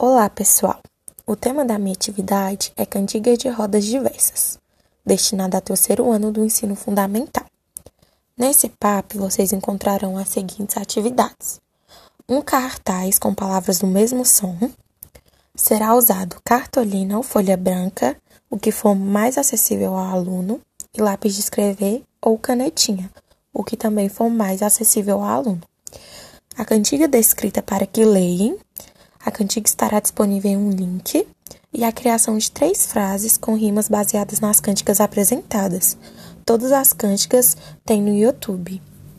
Olá, pessoal! O tema da minha atividade é Cantigas de Rodas Diversas, destinada ao terceiro ano do ensino fundamental. Nesse PAP, vocês encontrarão as seguintes atividades: um cartaz com palavras do mesmo som, será usado cartolina ou folha branca, o que for mais acessível ao aluno, e lápis de escrever ou canetinha, o que também for mais acessível ao aluno. A cantiga descrita para que leem a cantiga estará disponível em um link e a criação de três frases com rimas baseadas nas cânticas apresentadas. Todas as cânticas têm no YouTube.